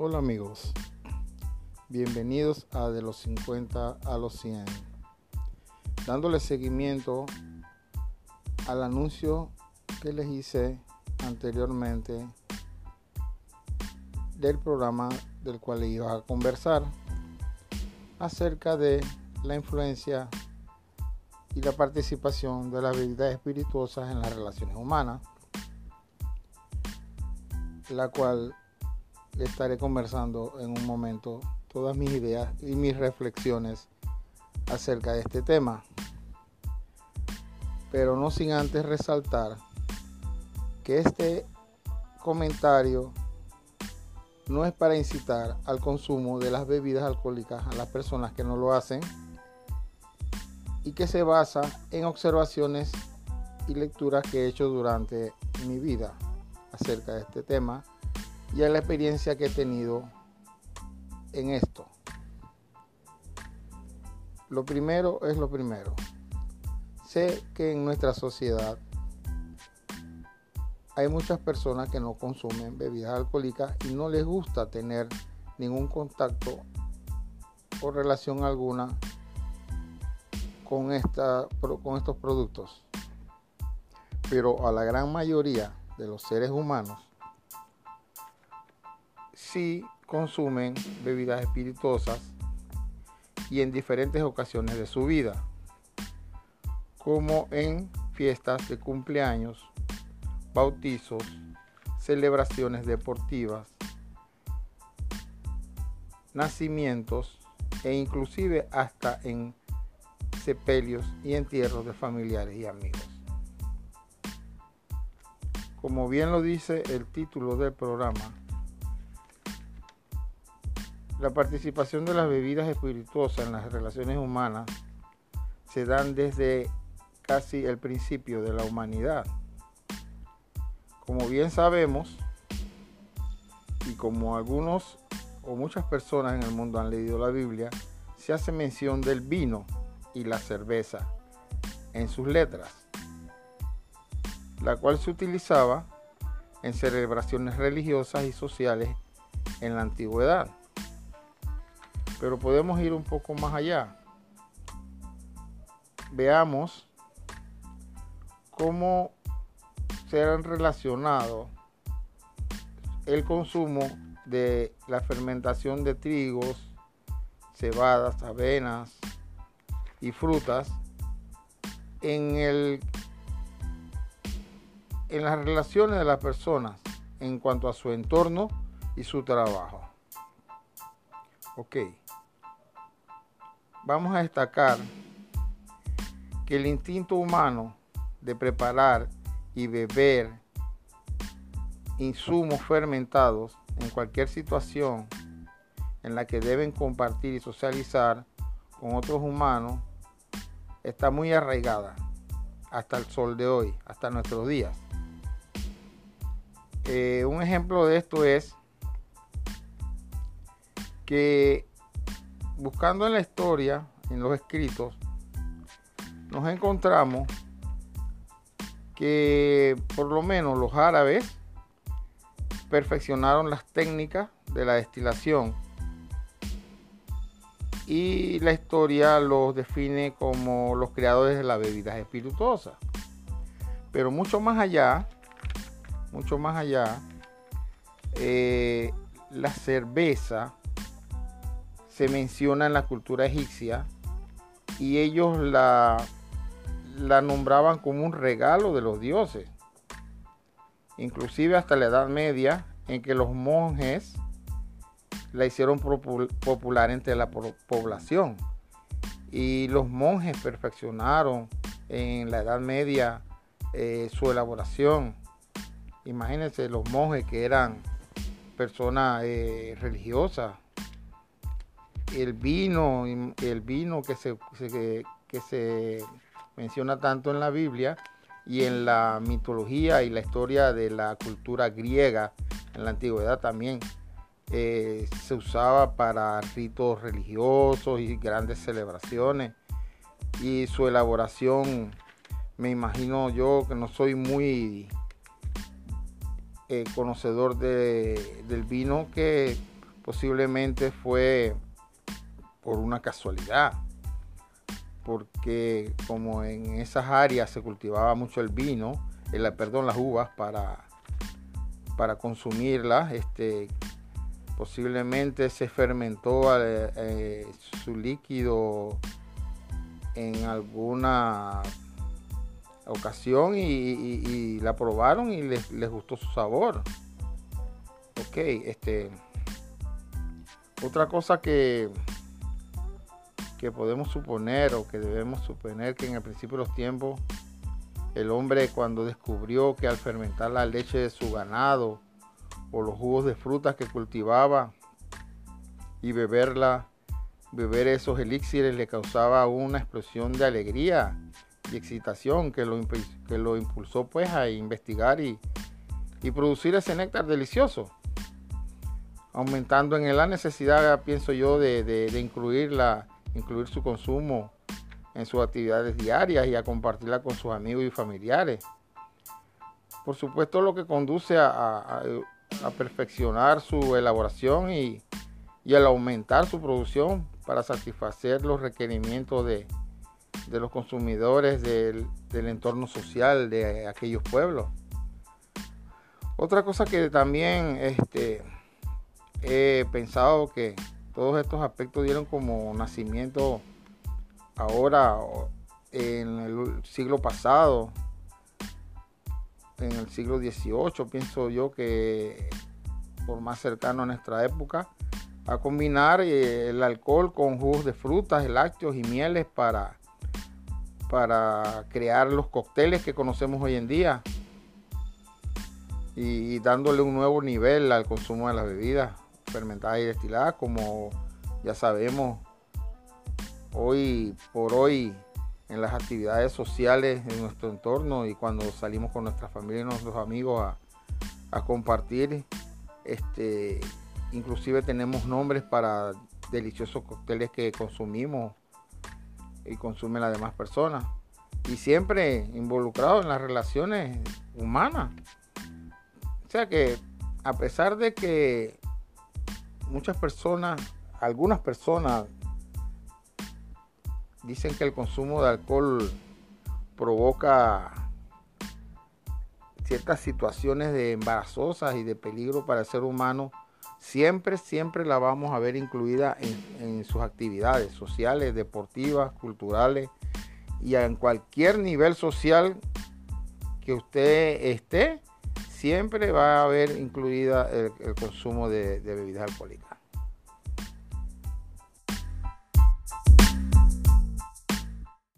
Hola amigos, bienvenidos a De los 50 a los 100. Dándole seguimiento al anuncio que les hice anteriormente del programa del cual iba a conversar acerca de la influencia y la participación de las bebidas espirituosas en las relaciones humanas, la cual estaré conversando en un momento todas mis ideas y mis reflexiones acerca de este tema. Pero no sin antes resaltar que este comentario no es para incitar al consumo de las bebidas alcohólicas a las personas que no lo hacen y que se basa en observaciones y lecturas que he hecho durante mi vida acerca de este tema y a la experiencia que he tenido en esto. Lo primero es lo primero. Sé que en nuestra sociedad hay muchas personas que no consumen bebidas alcohólicas y no les gusta tener ningún contacto o relación alguna con, esta, con estos productos. Pero a la gran mayoría de los seres humanos sí consumen bebidas espirituosas y en diferentes ocasiones de su vida, como en fiestas de cumpleaños, bautizos, celebraciones deportivas, nacimientos e inclusive hasta en sepelios y entierros de familiares y amigos. Como bien lo dice el título del programa, la participación de las bebidas espirituosas en las relaciones humanas se dan desde casi el principio de la humanidad. Como bien sabemos, y como algunos o muchas personas en el mundo han leído la Biblia, se hace mención del vino y la cerveza en sus letras, la cual se utilizaba en celebraciones religiosas y sociales en la antigüedad. Pero podemos ir un poco más allá. Veamos cómo se han relacionado el consumo de la fermentación de trigos, cebadas, avenas y frutas en, el, en las relaciones de las personas en cuanto a su entorno y su trabajo. Ok vamos a destacar que el instinto humano de preparar y beber insumos fermentados en cualquier situación en la que deben compartir y socializar con otros humanos está muy arraigada hasta el sol de hoy, hasta nuestros días. Eh, un ejemplo de esto es que buscando en la historia, en los escritos, nos encontramos que por lo menos los árabes perfeccionaron las técnicas de la destilación y la historia los define como los creadores de las bebidas espirituosas. Pero mucho más allá, mucho más allá, eh, la cerveza se menciona en la cultura egipcia y ellos la, la nombraban como un regalo de los dioses. Inclusive hasta la Edad Media, en que los monjes la hicieron popular entre la población. Y los monjes perfeccionaron en la Edad Media eh, su elaboración. Imagínense los monjes que eran personas eh, religiosas, el vino, el vino que se, que se menciona tanto en la Biblia y en la mitología y la historia de la cultura griega en la antigüedad también eh, se usaba para ritos religiosos y grandes celebraciones. Y su elaboración me imagino yo que no soy muy eh, conocedor de, del vino que posiblemente fue por una casualidad, porque como en esas áreas se cultivaba mucho el vino, el, perdón, las uvas para, para consumirlas, este, posiblemente se fermentó eh, eh, su líquido en alguna ocasión y, la probaron y les, les, gustó su sabor. Ok, este. Otra cosa que, que podemos suponer o que debemos suponer que en el principio de los tiempos el hombre cuando descubrió que al fermentar la leche de su ganado o los jugos de frutas que cultivaba y beberla, beber esos elixires le causaba una explosión de alegría y excitación que lo, que lo impulsó pues a investigar y, producir ese néctar delicioso, aumentando en él la necesidad, pienso yo, de, de, incluir, incluir su consumo en sus actividades diarias y a compartirla con sus amigos y familiares. Por supuesto, lo que conduce a, perfeccionar su elaboración y, al aumentar su producción para satisfacer los requerimientos de, de los consumidores del, entorno social de aquellos pueblos. Otra cosa que también este, he pensado que todos estos aspectos dieron como nacimiento ahora en el siglo pasado, en el siglo XVIII, pienso yo que por más cercano a nuestra época, a combinar eh, el alcohol con jugos de frutas, lácteos y mieles para para crear los cócteles que conocemos hoy en día y dándole un nuevo nivel al consumo de las bebidas fermentadas y destiladas como ya sabemos hoy por hoy en las actividades sociales de nuestro entorno y cuando salimos con nuestra familia y nuestros amigos a, a compartir este inclusive tenemos nombres para deliciosos cócteles que consumimos y consumen las demás personas. Y siempre involucrado en las relaciones humanas. O sea que a pesar de que muchas personas, algunas personas dicen que el consumo de alcohol provoca ciertas situaciones de embarazosas y de peligro para el ser humano, siempre, siempre la vamos a ver incluida en, sus actividades sociales, deportivas, culturales y en cualquier nivel social que usted esté, siempre va a haber incluida el, consumo de bebidas alcohólicas.